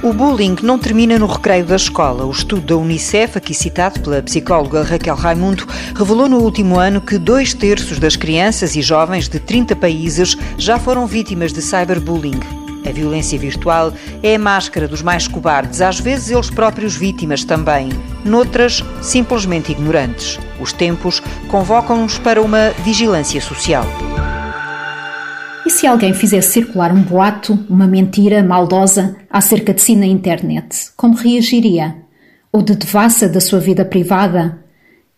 O bullying não termina no recreio da escola. O estudo da Unicef, aqui citado pela psicóloga Raquel Raimundo, revelou no último ano que dois terços das crianças e jovens de 30 países já foram vítimas de cyberbullying. A violência virtual é a máscara dos mais cobardes, às vezes eles próprios vítimas também, noutras, simplesmente ignorantes. Os tempos convocam-nos para uma vigilância social. E se alguém fizesse circular um boato, uma mentira maldosa acerca de si na internet, como reagiria? Ou de devassa da sua vida privada?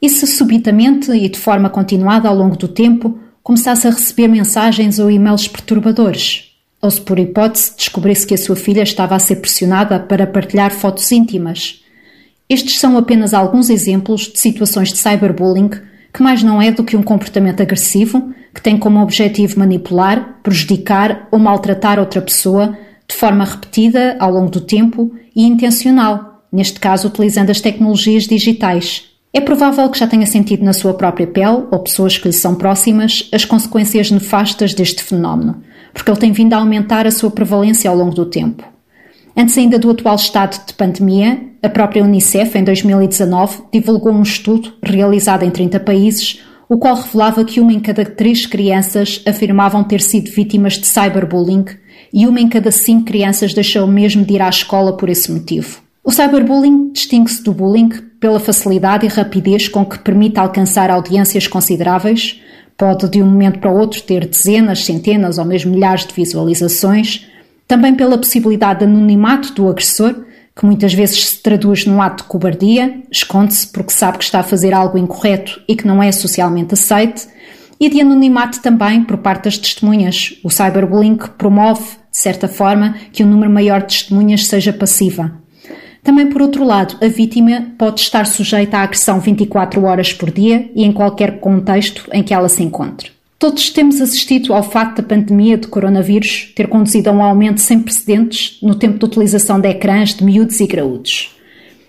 E se subitamente e de forma continuada ao longo do tempo começasse a receber mensagens ou e-mails perturbadores? Ou se por hipótese descobrisse que a sua filha estava a ser pressionada para partilhar fotos íntimas? Estes são apenas alguns exemplos de situações de cyberbullying que mais não é do que um comportamento agressivo que tem como objetivo manipular, prejudicar ou maltratar outra pessoa de forma repetida ao longo do tempo e intencional, neste caso utilizando as tecnologias digitais. É provável que já tenha sentido na sua própria pele, ou pessoas que lhe são próximas, as consequências nefastas deste fenómeno, porque ele tem vindo a aumentar a sua prevalência ao longo do tempo. Antes ainda do atual estado de pandemia, a própria Unicef, em 2019, divulgou um estudo realizado em 30 países, o qual revelava que uma em cada três crianças afirmavam ter sido vítimas de cyberbullying e uma em cada cinco crianças deixou mesmo de ir à escola por esse motivo. O cyberbullying distingue-se do bullying pela facilidade e rapidez com que permite alcançar audiências consideráveis, pode de um momento para o outro ter dezenas, centenas ou mesmo milhares de visualizações, também pela possibilidade de anonimato do agressor que muitas vezes se traduz num ato de cobardia, esconde-se porque sabe que está a fazer algo incorreto e que não é socialmente aceite, e de anonimato também por parte das testemunhas. O cyberbullying promove, de certa forma, que um número maior de testemunhas seja passiva. Também, por outro lado, a vítima pode estar sujeita à agressão 24 horas por dia e em qualquer contexto em que ela se encontre. Todos temos assistido ao facto da pandemia de coronavírus ter conduzido a um aumento sem precedentes no tempo de utilização de ecrãs de miúdos e graúdos.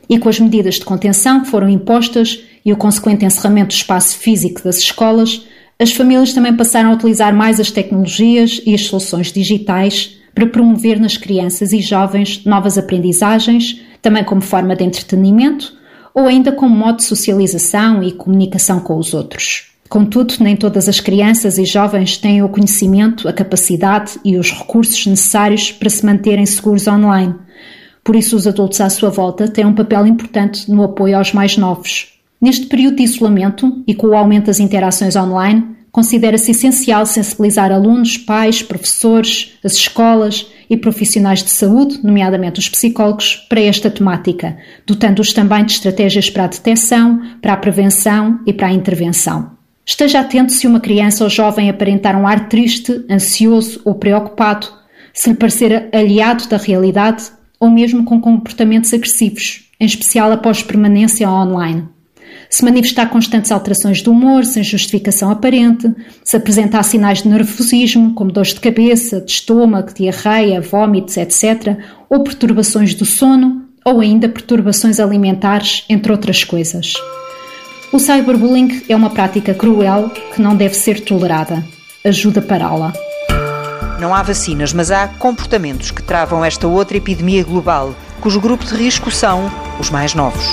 E com as medidas de contenção que foram impostas e o consequente encerramento do espaço físico das escolas, as famílias também passaram a utilizar mais as tecnologias e as soluções digitais para promover nas crianças e jovens novas aprendizagens, também como forma de entretenimento ou ainda como modo de socialização e comunicação com os outros. Contudo, nem todas as crianças e jovens têm o conhecimento, a capacidade e os recursos necessários para se manterem seguros online. Por isso, os adultos à sua volta têm um papel importante no apoio aos mais novos. Neste período de isolamento e com o aumento das interações online, considera-se essencial sensibilizar alunos, pais, professores, as escolas e profissionais de saúde, nomeadamente os psicólogos, para esta temática, dotando-os também de estratégias para a detecção, para a prevenção e para a intervenção. Esteja atento se uma criança ou jovem aparentar um ar triste, ansioso ou preocupado, se lhe parecer aliado da realidade ou mesmo com comportamentos agressivos, em especial após permanência online. Se manifestar constantes alterações de humor sem justificação aparente, se apresentar sinais de nervosismo, como dores de cabeça, de estômago, diarreia, vômitos, etc., ou perturbações do sono, ou ainda perturbações alimentares, entre outras coisas. O cyberbullying é uma prática cruel que não deve ser tolerada. Ajuda pará-la. Não há vacinas, mas há comportamentos que travam esta outra epidemia global, cujo grupo de risco são os mais novos.